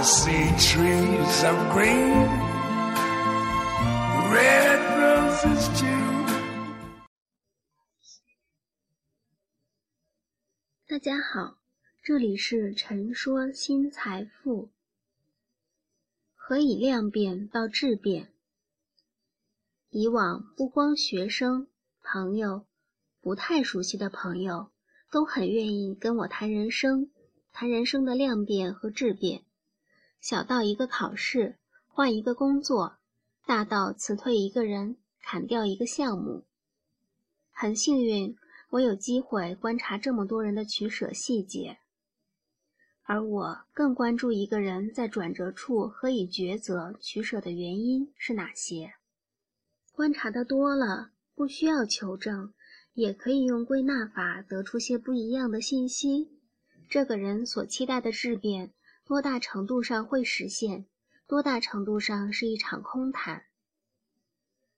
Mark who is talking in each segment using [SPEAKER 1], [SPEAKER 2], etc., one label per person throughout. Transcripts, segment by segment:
[SPEAKER 1] See trees of green, red roses too.
[SPEAKER 2] 大家好，这里是陈说新财富。何以量变到质变？以往不光学生、朋友，不太熟悉的朋友，都很愿意跟我谈人生。谈人生的量变和质变，小到一个考试，换一个工作，大到辞退一个人，砍掉一个项目。很幸运，我有机会观察这么多人的取舍细节，而我更关注一个人在转折处何以抉择取舍的原因是哪些。观察的多了，不需要求证，也可以用归纳法得出些不一样的信息。这个人所期待的质变，多大程度上会实现？多大程度上是一场空谈？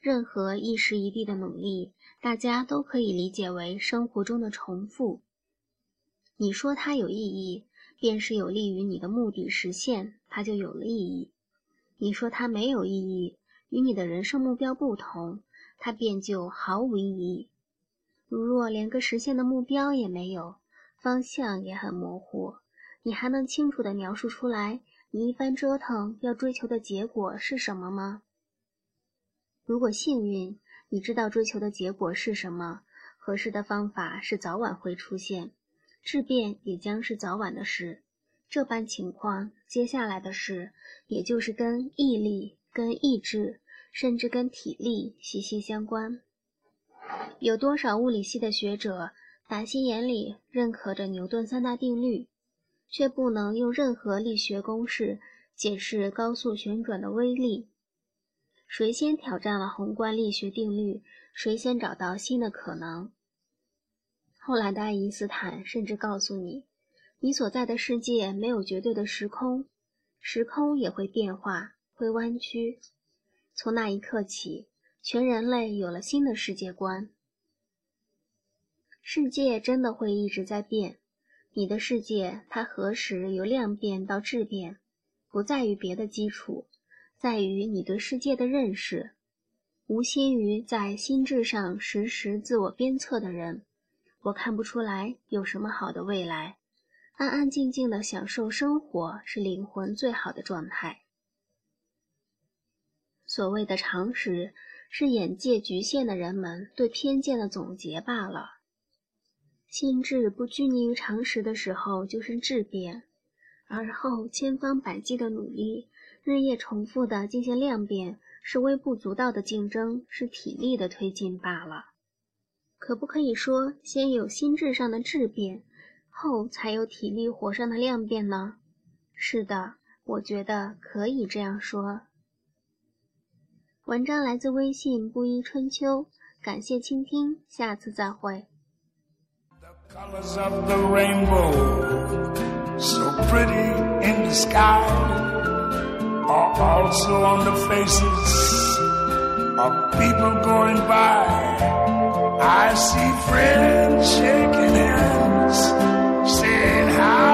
[SPEAKER 2] 任何一时一地的努力，大家都可以理解为生活中的重复。你说它有意义，便是有利于你的目的实现，它就有了意义；你说它没有意义，与你的人生目标不同，它便就毫无意义。如若连个实现的目标也没有，方向也很模糊，你还能清楚地描述出来你一番折腾要追求的结果是什么吗？如果幸运，你知道追求的结果是什么，合适的方法是早晚会出现，质变也将是早晚的事。这般情况，接下来的事也就是跟毅力、跟意志，甚至跟体力息息相关。有多少物理系的学者？打心眼里认可着牛顿三大定律，却不能用任何力学公式解释高速旋转的威力。谁先挑战了宏观力学定律，谁先找到新的可能。后来的爱因斯坦甚至告诉你，你所在的世界没有绝对的时空，时空也会变化，会弯曲。从那一刻起，全人类有了新的世界观。世界真的会一直在变，你的世界它何时由量变到质变，不在于别的基础，在于你对世界的认识。无心于在心智上时时自我鞭策的人，我看不出来有什么好的未来。安安静静的享受生活是灵魂最好的状态。所谓的常识，是眼界局限的人们对偏见的总结罢了。心智不拘泥于常识的时候，就是质变；而后千方百计的努力，日夜重复的进行量变，是微不足道的竞争，是体力的推进罢了。可不可以说，先有心智上的质变，后才有体力活上的量变呢？是的，我觉得可以这样说。文章来自微信布衣春秋，感谢倾听，下次再会。
[SPEAKER 1] Colors of the rainbow, so pretty in the sky, are also on the faces of people going by. I see friends shaking hands, saying, How